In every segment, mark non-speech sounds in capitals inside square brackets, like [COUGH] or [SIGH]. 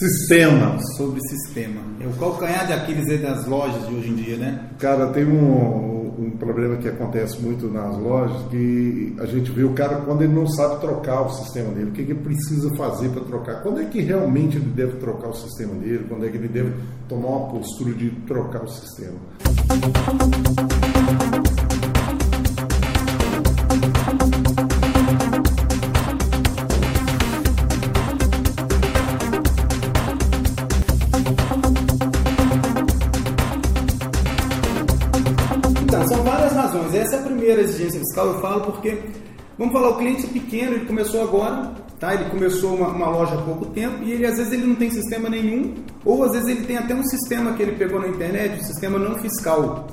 Sistema. Sobre sistema. É o calcanhar de Aquiles das lojas de hoje em dia, né? Cara, tem um, um problema que acontece muito nas lojas que a gente vê o cara quando ele não sabe trocar o sistema dele. O que, que ele precisa fazer para trocar? Quando é que realmente ele deve trocar o sistema dele? Quando é que ele deve tomar uma postura de trocar o sistema? Fiscal eu falo porque, vamos falar, o cliente pequeno, ele começou agora, tá? Ele começou uma, uma, loja há pouco tempo e ele às vezes ele não tem sistema nenhum, ou às vezes ele tem até um sistema que ele pegou na internet, um sistema não fiscal,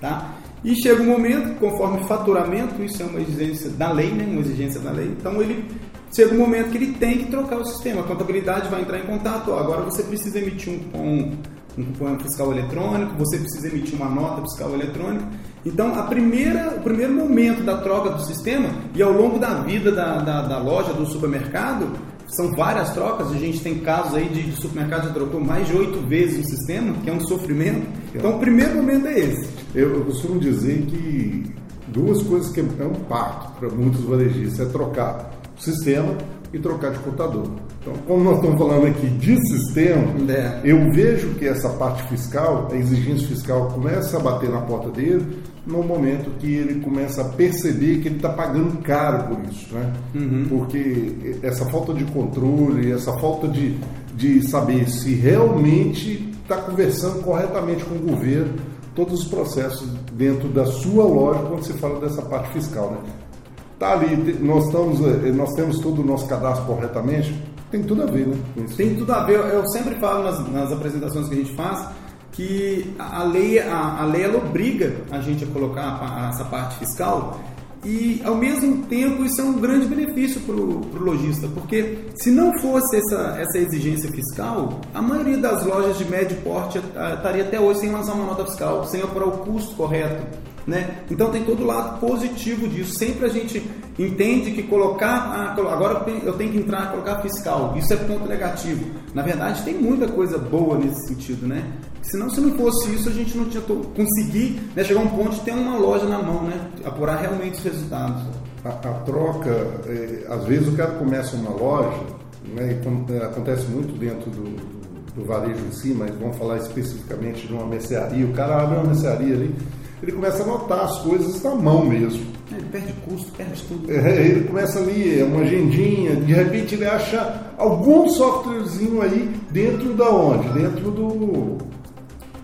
tá? E chega um momento, conforme faturamento, isso é uma exigência da lei, né? Uma exigência da lei. Então ele chega um momento que ele tem que trocar o sistema. A contabilidade vai entrar em contato. Ó, agora você precisa emitir um, um, um cupom fiscal eletrônico, você precisa emitir uma nota fiscal eletrônica. Então, a primeira, o primeiro momento da troca do sistema, e ao longo da vida da, da, da loja, do supermercado, são várias trocas, a gente tem casos aí de, de supermercado que já trocou mais de oito vezes o sistema, que é um sofrimento. Então, o primeiro momento é esse. Eu, eu costumo dizer que duas coisas que é um parto para muitos varejistas é trocar o sistema e trocar de contador. Então, como nós estamos falando aqui de sistema, é. eu vejo que essa parte fiscal, a exigência fiscal, começa a bater na porta dele no momento que ele começa a perceber que ele está pagando caro por isso, né? Uhum. Porque essa falta de controle, essa falta de, de saber se realmente está conversando corretamente com o governo, todos os processos dentro da sua loja quando se fala dessa parte fiscal, né? Tá ali, nós, estamos, eh, nós temos todo o nosso cadastro corretamente, tem tudo a ver, né? Tem tudo a ver. Eu sempre falo nas, nas apresentações que a gente faz que a lei, a, a lei ela obriga a gente a colocar a, a, essa parte fiscal e ao mesmo tempo isso é um grande benefício para o lojista, porque se não fosse essa, essa exigência fiscal, a maioria das lojas de médio porte eh, estaria até hoje sem lançar uma nota fiscal, sem apurar o custo correto. Né? Então tem todo o lado positivo disso. Sempre a gente entende que colocar, agora eu tenho que entrar colocar fiscal, isso é ponto negativo. Na verdade, tem muita coisa boa nesse sentido, né? Senão, se não fosse isso, a gente não tinha conseguir né, chegar a um ponto de ter uma loja na mão, né? Apurar realmente os resultados. A, a troca, é, às vezes o cara começa uma loja, né, e acontece muito dentro do, do, do varejo em si, mas vamos falar especificamente de uma mercearia. O cara abre uma mercearia ali ele começa a anotar as coisas na mão mesmo. Ele perde custo, perde tudo. É, ele começa ali, é uma agendinha, de repente ele acha algum softwarezinho aí dentro da onde? Dentro do,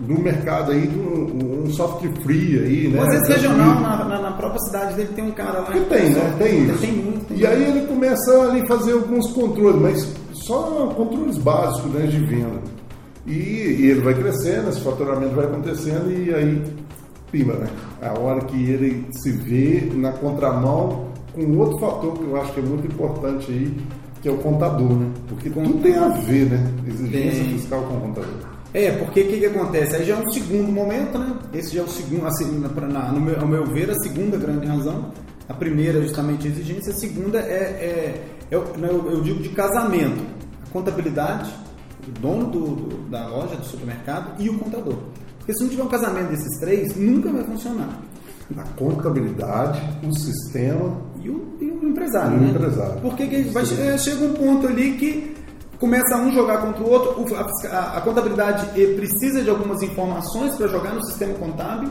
do mercado aí, do, um software free aí, né? Às vezes regional, na, na, na, própria cidade dele tem um cara lá. Que tem, né? Tem isso. Tem muito, tem e aí ele começa ali fazer alguns controles, mas só controles básicos né, de venda. E, e ele vai crescendo, esse faturamento vai acontecendo e aí pima, né? A hora que ele se vê na contramão com outro fator que eu acho que é muito importante aí, que é o contador, né? Porque tudo tem a ver, né? Exigência tem. fiscal com o contador. É, porque o que, que, acontece? Aí já é um segundo momento, né? Esse já é o segundo, assim, na, no meu, ao meu ver, a segunda grande razão. A primeira é justamente a exigência, a segunda é, é, é eu, eu, digo de casamento. A contabilidade, o dono do, do, da loja, do supermercado e o contador. Porque se não tiver um casamento desses três, nunca vai funcionar. A contabilidade, o sistema e o, e o empresário. E o né? empresário. Porque que vai, chega um ponto ali que começa um jogar contra o outro, a, a contabilidade precisa de algumas informações para jogar no sistema contábil.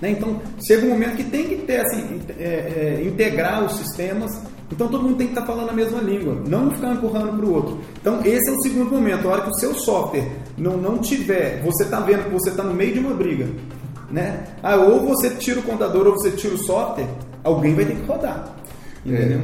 Né? Então, chega um momento que tem que ter assim, é, é, integrar os sistemas então todo mundo tem que estar falando a mesma língua, não ficar empurrando para o outro. Então esse é o segundo momento, a hora que o seu software não, não tiver, você está vendo que você está no meio de uma briga, né? Ah, ou você tira o contador ou você tira o software, alguém vai ter que rodar. Entendeu?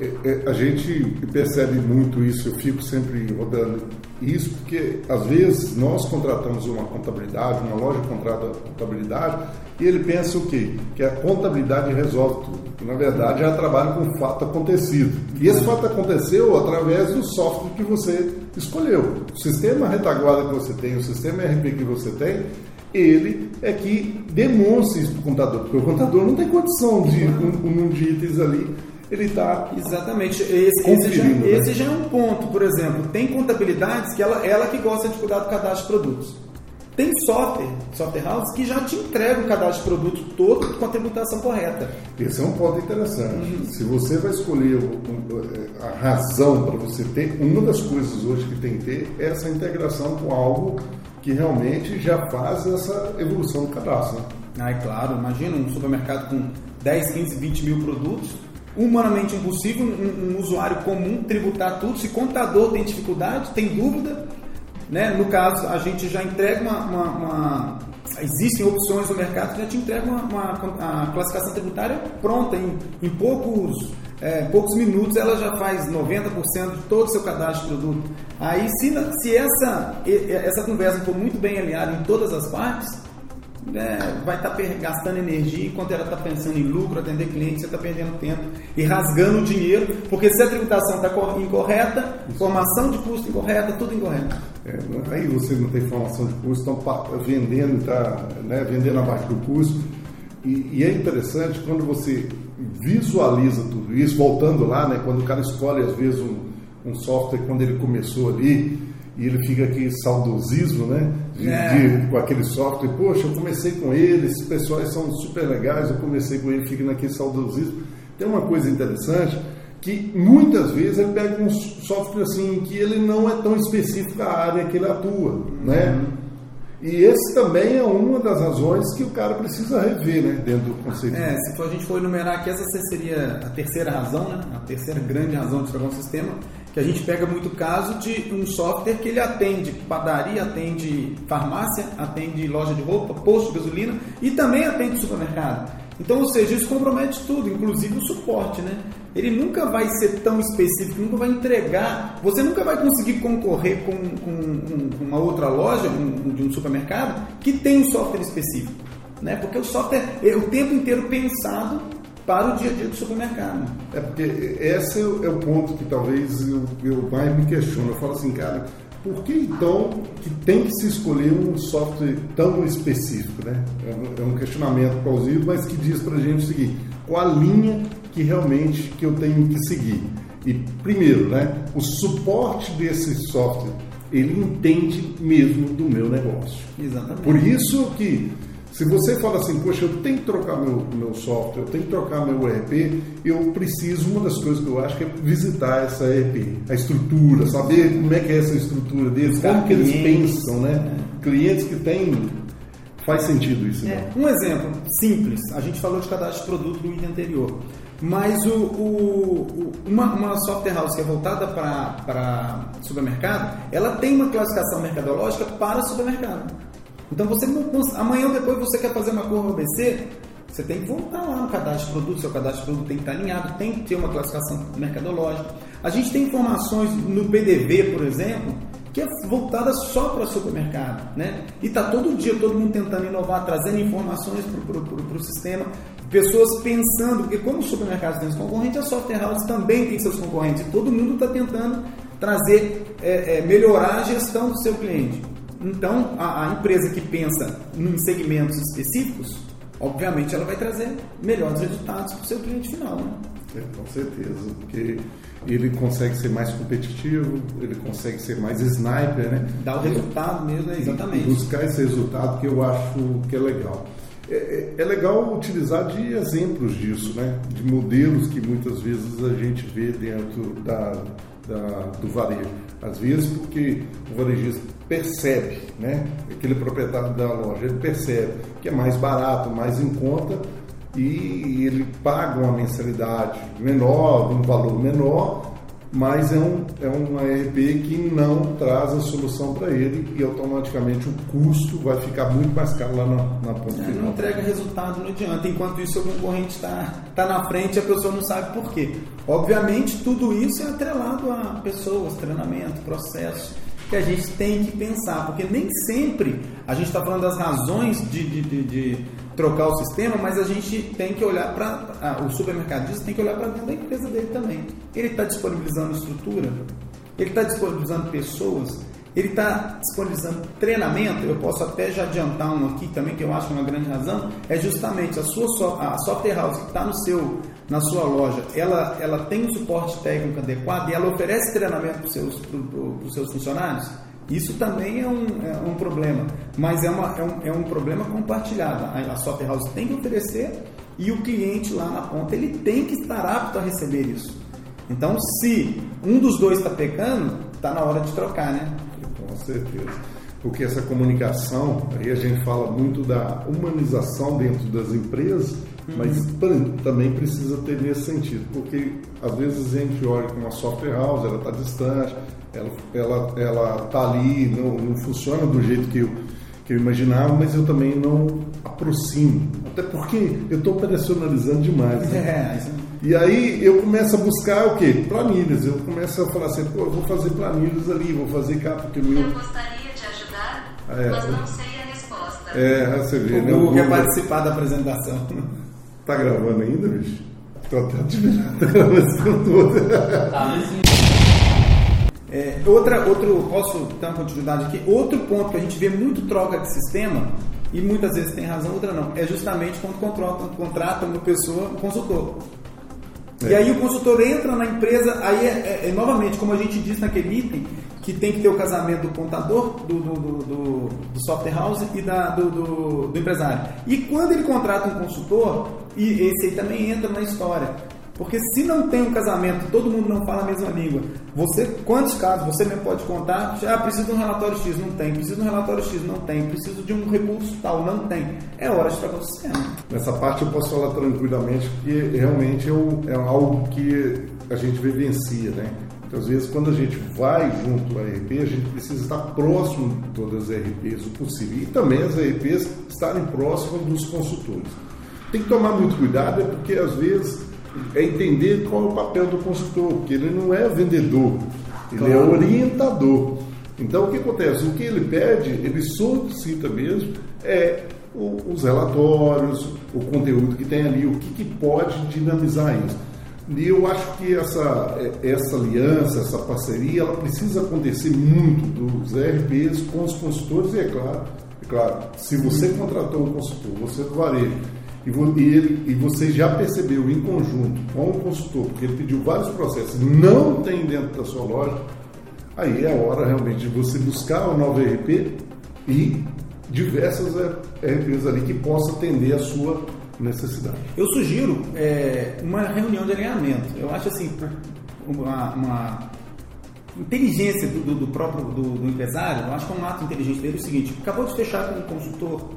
É, é, a gente percebe muito isso, eu fico sempre rodando isso, porque às vezes nós contratamos uma contabilidade, uma loja contrata contabilidade, e ele pensa o quê? Que a contabilidade resolve tudo na verdade já trabalha com fato acontecido. E esse fato aconteceu através do software que você escolheu. O sistema retaguarda que você tem, o sistema RP que você tem, ele é que demonstra isso para o contador, porque o contador não tem condição de um, um de itens ali ele está. Exatamente. Esse, esse, já, né? esse já é um ponto, por exemplo. Tem contabilidades que ela, ela que gosta de cuidar do cadastro de produtos. Tem software, software house, que já te entrega o cadastro de produto todo com a tributação correta. Esse é um ponto interessante. Uhum. Se você vai escolher a razão para você ter, uma das coisas hoje que tem que ter é essa integração com algo que realmente já faz essa evolução do cadastro. Né? Ah, é claro. Imagina um supermercado com 10, 15, 20 mil produtos. Humanamente impossível um, um usuário comum tributar tudo. Se contador tem dificuldade, tem dúvida, né? No caso, a gente já entrega uma, uma, uma existem opções no mercado que já te entregam uma, uma, a classificação tributária pronta em, em poucos é, poucos minutos ela já faz 90% de todo o seu cadastro de produto. Aí se, se essa, essa conversa for muito bem alinhada em todas as partes, é, vai estar tá gastando energia enquanto ela está pensando em lucro, atender cliente, você está perdendo tempo e rasgando dinheiro, porque se a tributação está incorreta, formação de custo incorreta, tudo incorreto. É, aí você não tem formação de custo, estão vendendo, tá, né, vendendo abaixo do custo. E, e, é interessante quando você visualiza tudo isso, voltando lá, né, quando o cara escolhe às vezes um, um software quando ele começou ali, e ele fica aqui saudosismo, né? De, é. de, com aquele software. Poxa, eu comecei com eles, esses pessoais são super legais, eu comecei com ele, fica naquele saudosismo. Tem uma coisa interessante que muitas vezes ele pega um software assim que ele não é tão específico da área que ele atua, né? Uhum. E esse também é uma das razões que o cara precisa rever, né, dentro do conceito. É, se for, a gente for enumerar aqui, essa seria a terceira razão, né, a terceira grande razão de estragar um sistema, que a gente pega muito caso de um software que ele atende padaria, atende farmácia, atende loja de roupa, posto de gasolina e também atende supermercado. Então, ou seja, isso compromete tudo, inclusive o suporte, né? Ele nunca vai ser tão específico, nunca vai entregar. Você nunca vai conseguir concorrer com, com, com uma outra loja, um, de um supermercado, que tem um software específico. Né? Porque o software é o tempo inteiro pensado para o dia a dia do supermercado. É porque esse é o ponto que talvez eu, eu mais me questiono. Eu falo assim, cara, por que então que tem que se escolher um software tão específico, né? É um é questionamento plausível, mas que diz para a gente o seguinte: qual a linha que realmente que eu tenho que seguir? E primeiro, né, o suporte desse software ele entende mesmo do meu negócio. Exatamente. Por isso que se você fala assim, poxa, eu tenho que trocar meu, meu software, eu tenho que trocar meu ERP, eu preciso, uma das coisas que eu acho que é visitar essa ERP, a estrutura, saber como é que é essa estrutura deles, como que eles pensam, né? Clientes que têm. Faz sentido isso, é, Um exemplo simples, a gente falou de cadastro de produto no item anterior, mas o, o, uma, uma software house que é voltada para supermercado, ela tem uma classificação mercadológica para supermercado. Então você amanhã ou depois você quer fazer uma curva ABC, você tem que voltar lá no cadastro de produto, seu cadastro de produto tem que estar alinhado, tem que ter uma classificação mercadológica. A gente tem informações no PDV, por exemplo, que é voltada só para o supermercado, né? E está todo dia todo mundo tentando inovar, trazendo informações para o sistema, pessoas pensando, porque como os supermercados têm os concorrentes, a software house também tem seus concorrentes, e todo mundo está tentando trazer, é, é, melhorar a gestão do seu cliente. Então, a, a empresa que pensa em segmentos específicos, obviamente ela vai trazer melhores resultados para o seu cliente final. Né? É, com certeza, porque ele consegue ser mais competitivo, ele consegue ser mais sniper, né? Dá o resultado mesmo, né? exatamente. E buscar esse resultado que eu acho que é legal. É, é, é, legal utilizar de exemplos disso, né? De modelos que muitas vezes a gente vê dentro da, da, do varejo. Às vezes porque o varejista percebe, né? Aquele proprietário da loja, ele percebe que é mais barato, mais em conta e ele paga uma mensalidade menor, um valor menor, mas é um, é um ARP que não traz a solução para ele e automaticamente o custo vai ficar muito mais caro lá na, na ponta é, final. Não entrega resultado, não adianta. Enquanto isso, o concorrente está tá na frente e a pessoa não sabe por quê. Obviamente, tudo isso é atrelado a pessoas, treinamento, processo que a gente tem que pensar, porque nem sempre a gente está falando das razões de, de, de, de, trocar o sistema, mas a gente tem que olhar para. Ah, o supermercadista tem que olhar para dentro da empresa dele também. Ele está disponibilizando estrutura, ele está disponibilizando pessoas, ele está disponibilizando treinamento. Eu posso até já adiantar um aqui também, que eu acho uma grande razão, é justamente a sua a software house que está no seu na sua loja, ela, ela tem um suporte técnico adequado e ela oferece treinamento para os seus, pro, seus funcionários, isso também é um, é um problema, mas é, uma, é, um, é um problema compartilhado. A, a software house tem que oferecer e o cliente lá na ponta ele tem que estar apto a receber isso. Então, se um dos dois está pecando, está na hora de trocar, né? Com certeza. Porque essa comunicação, aí a gente fala muito da humanização dentro das empresas. Mas também precisa ter nesse sentido, porque às vezes a gente olha com uma software house, ela está distante, ela ela ela está ali, não, não funciona do jeito que eu que eu imaginava, mas eu também não aproximo. Até porque eu estou operacionalizando demais. Né? É, e aí eu começo a buscar o quê? Planilhas. Eu começo a falar assim, pô, eu vou fazer planilhas ali, vou fazer cá, porque meu. Eu gostaria de ajudar, é, mas não sei a resposta. É, você vê, o né? Google quer participar da apresentação. Tá gravando ainda, bicho? Tô até admirado a gravação toda. Tá, é, outra, outro, posso dar uma continuidade aqui? Outro ponto que a gente vê muito troca de sistema, e muitas vezes tem razão, outra não, é justamente quando contrata, contrata uma pessoa, um consultor. É. E aí o consultor entra na empresa, aí é, é, é, novamente, como a gente disse naquele item, que tem que ter o casamento do contador, do, do, do, do software house e da, do, do, empresário. E quando ele contrata um consultor, e esse aí também entra na história. Porque se não tem um casamento, todo mundo não fala a mesma língua. Você, quantos casos você mesmo pode contar? Ah, preciso de um relatório X, não tem. Preciso de um relatório X, não tem. Preciso de um recurso tal, não tem. É hora de trocar o. Nessa parte eu posso falar tranquilamente, porque realmente é, é algo que a gente vivencia, né? Então, às vezes, quando a gente vai junto à ERP, a gente precisa estar próximo de todas as ERPs o possível. E também as ERPs estarem próximas dos consultores. Tem que tomar muito cuidado, é porque às vezes é entender qual é o papel do consultor, porque ele não é vendedor, ele é claro. é orientador. Então o que acontece? O que ele pede, ele solicita mesmo, é os relatórios, o conteúdo que tem ali, o que, que pode dinamizar isso. E eu acho que essa, é, essa aliança, essa parceria, ela precisa acontecer muito dos RPs com os consultores, e é claro, é claro, se você contratou um consultor, você do varejo, e, ele, e você já percebeu em conjunto com o consultor, porque ele pediu vários processos, não tem dentro da sua loja, aí é a hora realmente de você buscar uma nova ERP e diversas ERPs ali que possa atender a sua Eu sugiro é, uma reunião de alinhamento. Eu acho assim, uma, uma inteligência do, do próprio do, do, empresário, eu acho que é um ato inteligente dele é o seguinte, acabou de fechar com o consultor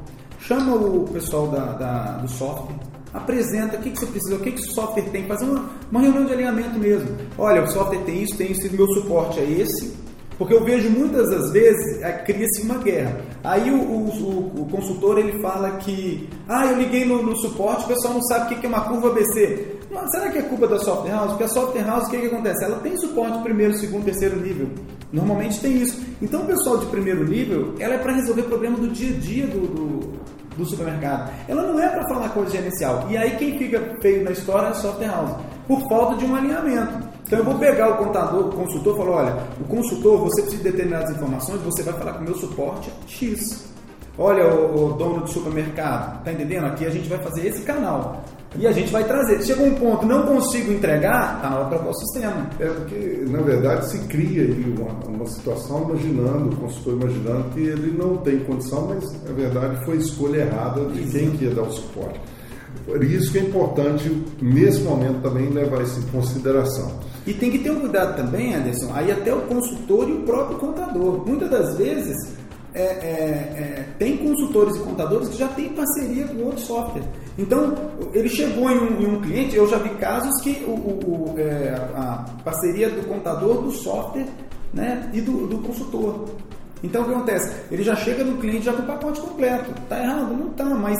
chama o pessoal da, da, do software, apresenta o que, que você precisa, o que, que o software tem, fazer uma, uma reunião de alinhamento mesmo. Olha, o software tem isso, tem isso, meu suporte é esse, porque eu vejo muitas das vezes é, cria-se uma guerra. Aí o, o, o, consultor ele fala que ah, eu liguei no, no suporte, o pessoal não sabe o que é uma curva ABC. Mas será que é culpa da software house? Porque a software house, o que, que acontece? Ela tem suporte primeiro, segundo, terceiro nível. Normalmente tem isso. Então o pessoal de primeiro nível, ela é para resolver problema do dia a dia do, do do supermercado. Ela não é para falar coisa gerencial. E aí quem fica feio na história é a software house, por falta de um alinhamento. Então eu vou pegar o contador, o consultor, e falar, olha, o consultor, você precisa de determinadas informações, você vai falar com o meu suporte X. Olha, o, o dono do supermercado, tá entendendo? Aqui a gente vai fazer esse canal. E a gente vai trazer. Chegou um ponto, não consigo entregar, tá na hora trocar o sistema. É porque, na verdade, se cria aí uma, uma situação imaginando, o consultor imaginando que ele não tem condição, mas na verdade foi escolha errada de quem que ia dar o suporte. Por isso que é importante, nesse momento, também levar isso em consideração. E tem que ter um cuidado também, Anderson, aí até o consultor e o próprio contador. Muitas das vezes é, é, é, tem consultores e contadores que já têm parceria com outro software. Então, ele chegou em um, em um cliente, eu já vi casos que o, o, o é, a parceria do contador, do software né, e do, do consultor. Então, o que acontece? Ele já chega no cliente já com o pacote completo. Está errado? Não está, mas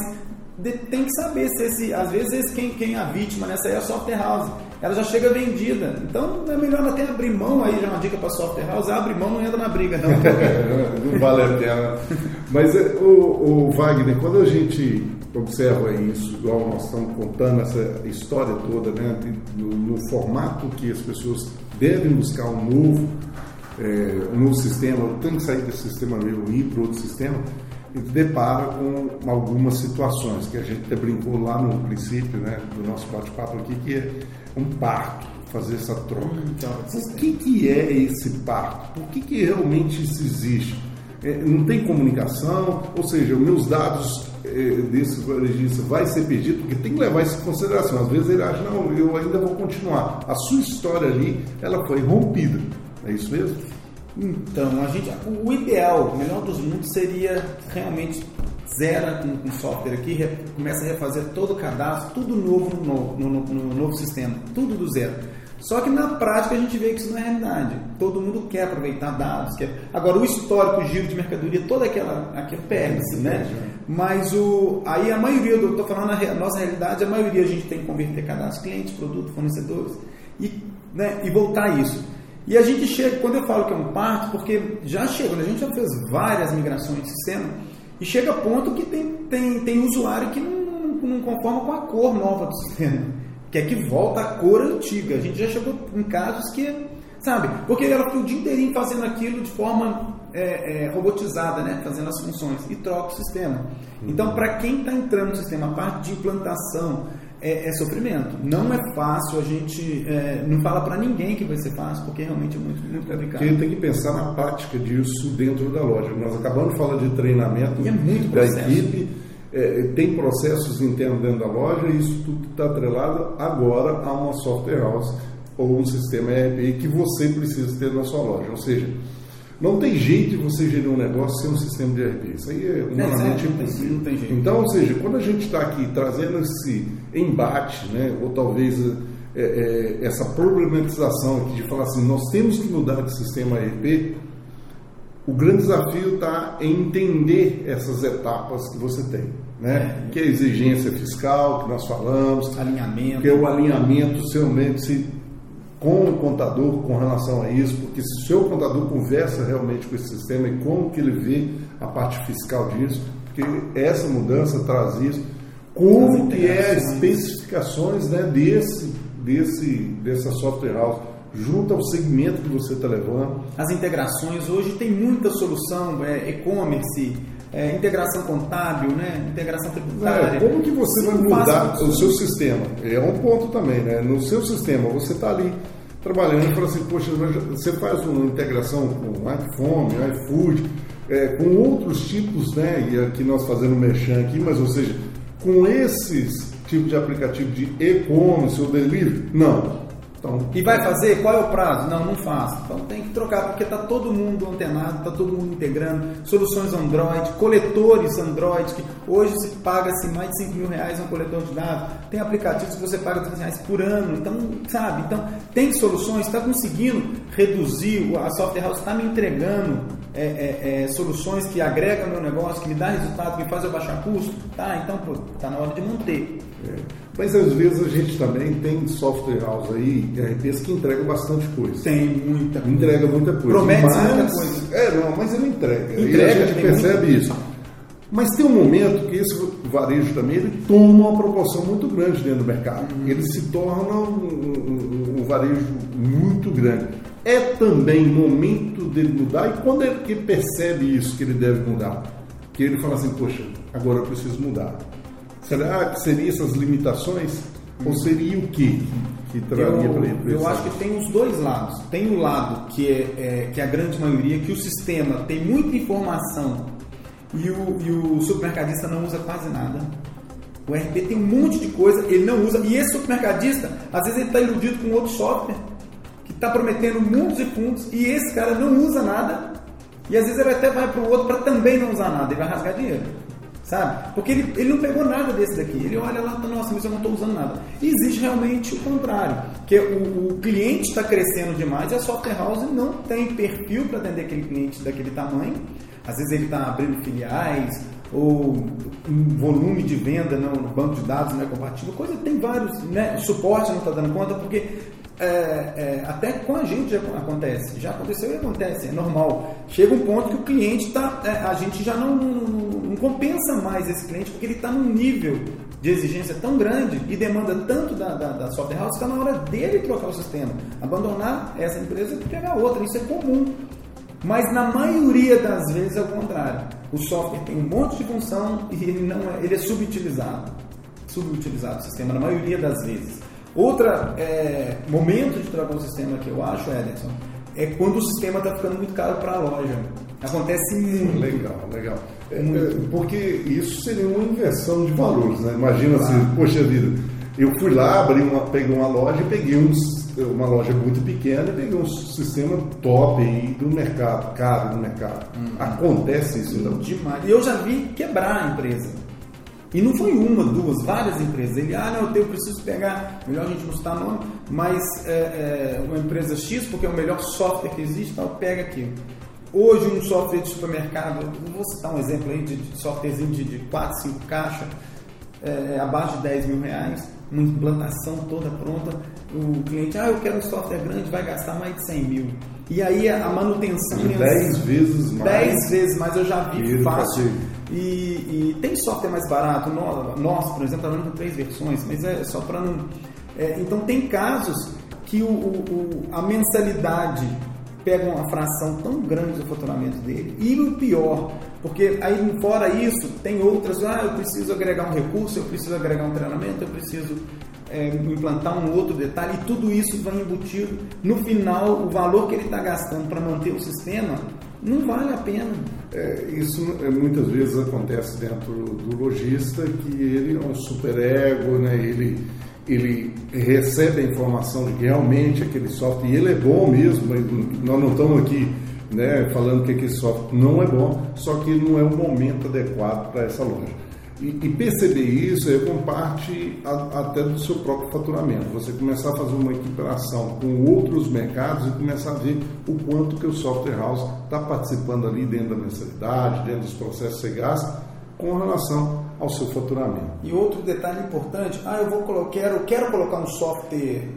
tem que saber se esse, às vezes quem, quem é a vítima nessa aí é a software house. Ela já chega vendida. Então é melhor até abrir mão aí, já uma dica para software house, abre mão, não entra na briga, não. [LAUGHS] não vale a pena. Mas é, o, o, Wagner, quando a gente observa isso, igual nós estamos contando essa história toda, né, no, no formato que as pessoas devem buscar um novo, é, um novo sistema, tem que sair desse sistema meu e ir para outro sistema depara com algumas situações que a gente até brincou lá no princípio né, do nosso bate-papo aqui, que é um parto, fazer essa troca. Hum, então, o que, que é esse parto? Por que, que realmente isso existe? É, não tem comunicação, ou seja, meus dados é, desse varejista vai ser perdido, porque tem que levar isso em consideração. Às vezes ele acha, não, eu ainda vou continuar. A sua história ali, ela foi rompida. É isso mesmo? Então, a gente, o ideal, o melhor dos mundos seria realmente zera com, com software aqui, re, começa a refazer todo o cadastro, tudo novo no, no, no, no, novo sistema, tudo do zero. Só que na prática a gente vê que isso não é realidade. Todo mundo quer aproveitar dados, quer... agora o histórico, o giro de mercadoria, toda aquela, aquela perde-se, né? Mas o, aí a maioria, eu estou falando a nossa realidade, a maioria a gente tem que converter cadastro clientes, produto, fornecedores e, né, e voltar a isso. E a gente chega, quando eu falo que é um parto, porque já chega, a gente já fez várias migrações de sistema, e chega a ponto que tem, tem, tem usuário que não, não, conforma com a cor nova do sistema, quer é que volta a cor antiga. A gente já chegou em casos que, sabe, porque ela fica o dia inteirinho fazendo aquilo de forma é, é, robotizada, né, fazendo as funções, e troca o sistema. Então, para quem está entrando no sistema, a parte de implantação, é, é, sofrimento. Não é fácil, a gente é, não fala para ninguém que vai ser fácil, porque realmente é muito, muito complicado. Porque tem que pensar na prática disso dentro da loja. Nós acabamos de falar de treinamento e é muito da processo. equipe, é, tem processos internos dentro da loja e isso tudo está atrelado agora a uma software house ou um sistema ERP que você precisa ter na sua loja. Ou seja, não tem jeito de você gerir um negócio sem um sistema de ERP. Isso aí é humanamente é, impossível. Não tem jeito. Então, ou seja, quando a gente está aqui trazendo esse embate, né, ou talvez é, é, essa problematização aqui de falar assim, nós temos que mudar de sistema ERP, o grande desafio está em entender essas etapas que você tem. Né? É. Que é a exigência fiscal que nós falamos, alinhamento. que é o alinhamento, se com o contador com relação a isso, porque se o seu contador conversa realmente com esse sistema e como que ele vê a parte fiscal disso, porque essa mudança traz isso, como que é as especificações né, desse, desse, dessa software house junto ao segmento que você está levando. As integrações, hoje tem muita solução, é, e-commerce, é, integração contábil, né? integração tributária. É, como que você vai mudar o seu sistema? É um ponto também, né? No seu sistema, você está ali trabalhando e fala assim, poxa, você faz uma integração com iPhone, iFood, é, com outros tipos, né? E aqui nós fazendo merchan aqui, mas ou seja, com esses tipos de aplicativo de e-commerce ou delivery? Não. Então, e vai fazer? Qual é o prazo? Não, não faço. Então tem que trocar, porque está todo mundo antenado, está todo mundo integrando. Soluções Android, coletores Android, que hoje se paga-se mais de 5 mil reais um coletor de dados. Tem aplicativos que você paga 300 reais por ano. Então, sabe? Então, tem soluções, está conseguindo reduzir, a software house está me entregando é, é, é, soluções que agregam meu negócio, que me dá resultado, que faz eu baixar custo. Tá, então, está na hora de manter. É. Mas às vezes a gente também tem software house aí, RPs que entregam bastante coisa. Tem muita coisa. Entrega muita coisa. Promete mas, muita coisa. É, não, mas ele entrega. Entrega, e a gente percebe isso. Mas tem um momento que esse varejo também ele toma uma proporção muito grande dentro do mercado. Uhum. Ele se torna um, um, um, varejo muito grande. É também momento dele mudar, e quando é que percebe isso que ele deve mudar? Que ele fala assim, poxa, agora eu preciso mudar. Será que seriam essas limitações? Ou seria o que que traria para ele? Eu acho que tem os dois lados. Tem o lado que é, é, que é a grande maioria, que o sistema tem muita informação e o, e o supermercadista não usa quase nada. O RP tem um monte de coisa, ele não usa. E esse supermercadista, às vezes ele está iludido com outro software, está prometendo mundos e fundos, e esse cara não usa nada. E às vezes ele até vai para o outro para também não usar nada, ele vai rasgar dinheiro sabe? Porque ele, ele não pegou nada desse daqui. Ele olha lá e nossa, mas eu não estou usando nada. E existe realmente o contrário, que o, o cliente está crescendo demais e a software house não tem perfil para atender aquele cliente daquele tamanho. Às vezes ele está abrindo filiais ou um volume de venda no banco de dados não é compatível, coisa tem vários, né? O suporte não está dando conta porque é, é, até com a gente já acontece, já aconteceu e acontece, é normal. Chega um ponto que o cliente está, é, a gente já não, não, não, compensa mais esse cliente porque ele está num nível de exigência tão grande e demanda tanto da, da, da software house que está na hora dele trocar o sistema, abandonar essa empresa e pegar outra. Isso é comum. Mas na maioria das vezes é o contrário. O software tem um monte de função e ele não é, ele é subutilizado. Subutilizado o sistema na maioria das vezes. Outro é, momento de trocar o sistema que eu acho, Ederson, é quando o sistema está ficando muito caro para a loja. Acontece muito. Legal, legal. É, é, porque isso seria uma inversão de valores, né? Imagina claro. assim, poxa vida, eu fui lá, abri uma, peguei uma loja e peguei uns uma loja muito pequena e peguei um sistema top aí do mercado, caro do mercado. Hum. Acontece isso não? Demais. Eu já vi quebrar a empresa. E não foi uma, duas, várias empresas. Ele, ah, não, eu preciso pegar, melhor a gente não citar nome, mas é, é, uma empresa X, porque é o melhor software que existe, tal, pega aqui. Hoje, um software de supermercado, vou citar um exemplo aí de, de softwarezinho de, de 4, 5 caixas, é, abaixo de 10 mil reais, uma implantação toda pronta, o cliente, ah, eu quero um software grande, vai gastar mais de 100 mil. E aí a manutenção... 10 vezes mais. 10 vezes mais, eu já vi fácil. E, e, tem software mais barato. Nós, por exemplo, está dando três versões, mas é só para não... É, então tem casos que o, o, a mensalidade pega uma fração tão grande do faturamento dele. E o pior, porque aí fora isso, tem outras, ah, eu preciso agregar um recurso, eu preciso agregar um treinamento, eu preciso é, implantar um outro detalhe, e tudo isso vai embutido. No final, o valor que ele está gastando para manter o sistema não vale a pena. É, isso é, muitas vezes acontece dentro do lojista, que ele é um superego, né? ele, ele recebe a informação de que realmente aquele software, e ele é bom mesmo, nós não estamos aqui né, falando que aquele software não é bom, só que não é o momento adequado para essa loja. E, e, perceber isso é com parte a, até do seu próprio faturamento. Você começar a fazer uma equiparação com outros mercados e começar a ver o quanto que o software house está participando ali dentro da mensalidade, dentro dos processos que você gasta, com relação ao seu faturamento. E outro detalhe importante, ah, eu vou colocar, quero, quero colocar um software,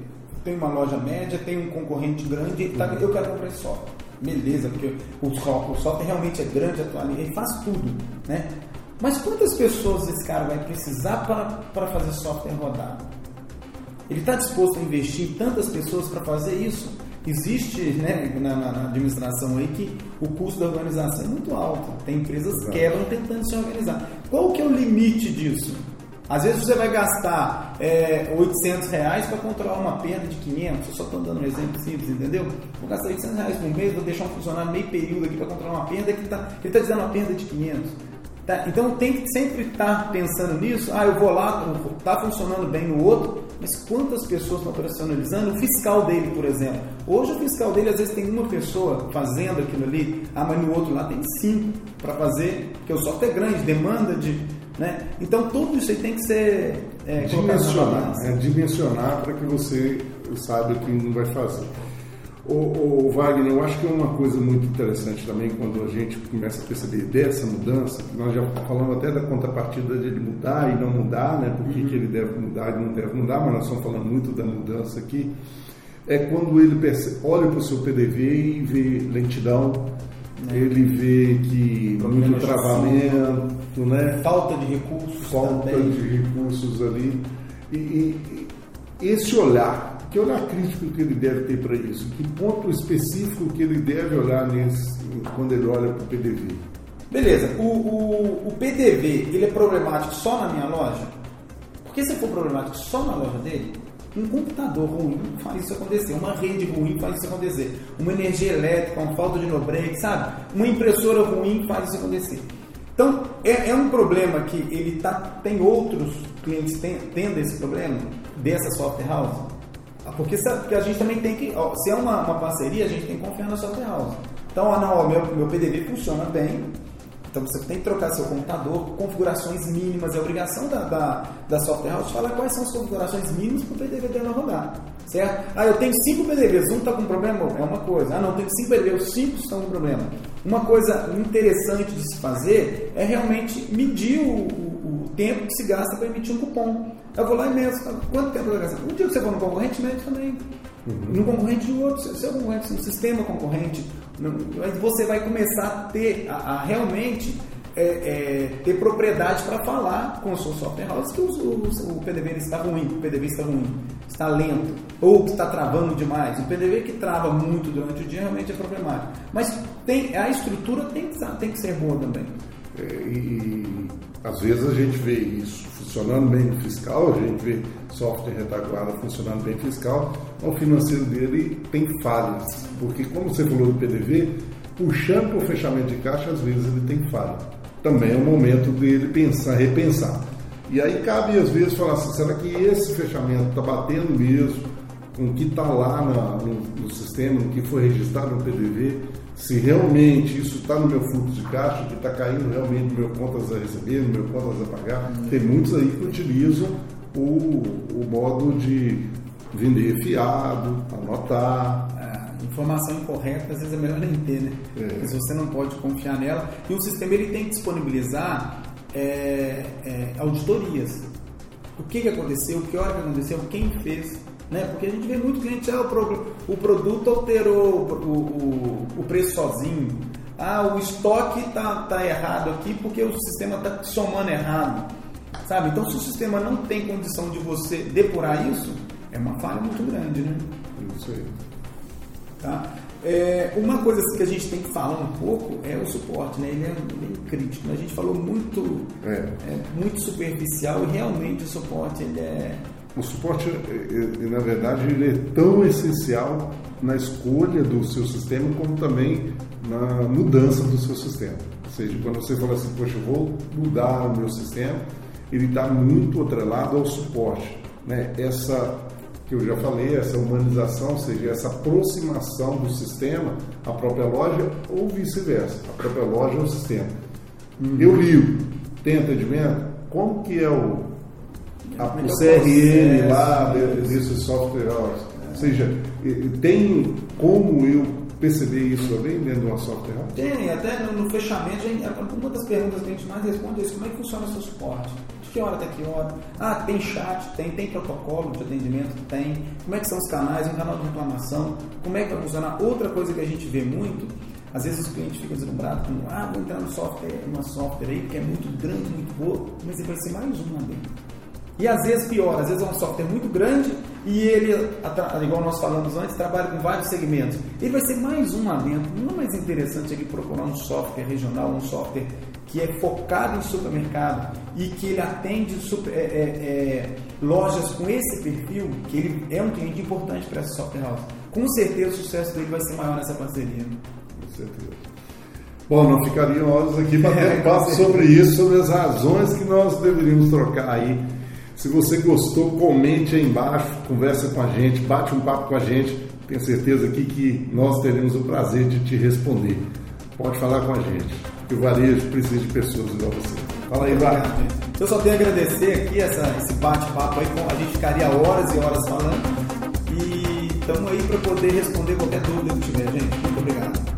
tem uma loja média, tem um concorrente grande, tá, eu quero comprar esse software. Beleza, porque o, o software realmente é grande, atual, ele faz tudo, né? Mas quantas pessoas esse cara vai precisar para fazer software rodar? Ele está disposto a investir em tantas pessoas para fazer isso? Existe né, na, na, administração aí que o custo da organização é muito alto. Tem empresas que quebram tentando se organizar. Qual que é o limite disso? Às vezes você vai gastar é, 800 reais para controlar uma perda de 500. Eu só estou dando um exemplo simples, entendeu? Vou gastar 800 reais por mês, vou deixar um funcionário meio período aqui para controlar uma perda que está tá dizendo uma perda de 500. Tá? Então tem que sempre estar tá pensando nisso. Ah, eu vou lá, está funcionando bem no outro, mas quantas pessoas estão operacionalizando? O fiscal dele, por exemplo. Hoje o fiscal dele às vezes tem uma pessoa fazendo aquilo ali, ah, mas no outro lá tem cinco para fazer, porque o software é grande, demanda de. Né? Então tudo isso aí tem que ser é, dimensionar, é, dimensionar para que você saiba o que não vai fazer. O, o, Wagner, eu acho que é uma coisa muito interessante também quando a gente começa a perceber dessa mudança, nós já falamos até da contrapartida de ele mudar e não mudar, né? Por que, uhum. que ele deve mudar e não deve mudar, mas nós estamos falando muito da mudança aqui. É quando ele percebe, olha para o seu PDV e vê lentidão, né? ele vê que muito travamento, né? Falta de recursos. Falta também. de recursos ali. E, e esse olhar que olhar crítico que ele deve ter para isso? Que ponto específico que ele deve olhar nesse, quando ele olha para o PDV? Beleza, o, o, o PDV ele é problemático só na minha loja? Porque se for problemático só na loja dele, um computador ruim faz isso acontecer, uma rede ruim faz isso acontecer, uma energia elétrica, uma falta de no-break, sabe? Uma impressora ruim faz isso acontecer. Então, é, é um problema que ele tá, tem outros clientes tendo esse problema dessa software house? Porque, porque a gente também tem que, ó, se é uma, uma, parceria, a gente tem que confiar na software house. Então, ah, não, ó, meu, meu PDV funciona bem, então você tem que trocar seu computador, configurações mínimas, é obrigação da, da, da software house falar quais são as configurações mínimas para o PDV dela rodar. Certo? Ah, eu tenho cinco PDVs, um está com problema, é uma coisa. Ah, não, tenho cinco os cinco estão com problema. Uma coisa interessante de se fazer é realmente medir o tempo que se gasta para emitir um cupom. Eu vou lá e meço. Quanto tempo eu gasto? Um dia que você for no concorrente, mede também. Uhum. No concorrente do outro, seu concorrente, no sistema concorrente. Mas você vai começar a ter, a, a realmente é, é, ter propriedade para falar com o seu software house que o, o, o PDV está ruim, o PDV está ruim, está lento, ou que está travando demais. O PDV que trava muito durante o dia realmente é problemático. Mas tem, a estrutura tem que, tem que ser boa também. É, e às vezes a gente vê isso funcionando bem no fiscal, a gente vê software retaguarda funcionando bem no fiscal, o financeiro dele tem falhas, porque como você falou do PDV, puxando para o fechamento de caixa, às vezes ele tem falha. Também é o momento dele pensar, repensar. E aí cabe às vezes falar assim, será que esse fechamento está batendo mesmo com o que está lá no, no, sistema, no que foi registrado no PDV? Se realmente isso está no meu fluxo de caixa, que está caindo realmente no meu contas a receber, no meu contas a pagar. Tem muitos aí que utilizam o, o modo de vender fiado, anotar. É, informação incorreta às vezes é melhor nem ter, né? É. Porque você não pode confiar nela. E o sistema ele tem que disponibilizar é, é, auditorias. O que, que aconteceu, que hora que aconteceu, quem fez. Né? Porque a gente vê muito cliente, ah, o, o produto alterou o, o, o preço sozinho. Ah, o estoque está tá errado aqui porque o sistema está somando errado. Sabe? Então, se o sistema não tem condição de você depurar isso, é uma falha muito grande, né? Isso aí. Tá? É, uma coisa que a gente tem que falar um pouco é o suporte, né? Ele é bem crítico. Né? A gente falou muito, é. É, muito superficial e realmente o suporte ele é. O suporte, na verdade, ele é tão essencial na escolha do seu sistema como também na mudança do seu sistema. Ou seja, quando você fala assim, poxa, eu vou mudar o meu sistema, ele está muito atrelado ao suporte. Né? Essa que eu já falei, essa humanização, ou seja, essa aproximação do sistema à própria loja ou vice-versa, a própria loja ao sistema. Uhum. Eu ligo, tem atendimento, como que é o, o CRM lá desse software house? Ou seja, tem como eu perceber isso também dentro de uma software house? Tem, até no, no fechamento, uma das perguntas que a gente mais responde é isso, como é que funciona o seu suporte? que hora até que hora? Ah, tem chat? Tem. Tem protocolo de atendimento? Tem. Como é que são os canais? Um canal de reclamação? Como é que vai funcionar? Outra coisa que a gente vê muito, às vezes os clientes ficam deslumbrados com, ah, vou entrar no software, uma software aí que é muito grande, muito boa, mas ele vai ser mais um ali. E às vezes pior, às vezes é um software muito grande e ele, igual nós falamos antes, trabalha com vários segmentos. Ele vai ser mais um lá dentro. Não é mais interessante ele procurar um software regional, um software que é focado em supermercado e que ele atende super, é, é, é, lojas com esse perfil, que ele é um cliente importante para essa software house. Com certeza o sucesso dele vai ser maior nessa parceria. Com certeza. Bom, não ficariam horas aqui para ter um papo sobre isso, sobre as razões que nós deveríamos trocar aí. Se você gostou, comente aí embaixo, conversa com a gente, bate um papo com a gente. Tenho certeza aqui que nós teremos o prazer de te responder. Pode falar com a gente, que o varejo precisa de pessoas igual você. Fala aí, Eduardo. Eu só tenho a agradecer aqui essa, esse bate-papo aí, a gente ficaria horas e horas falando. E estamos aí para poder responder qualquer dúvida que tiver, gente. Muito obrigado.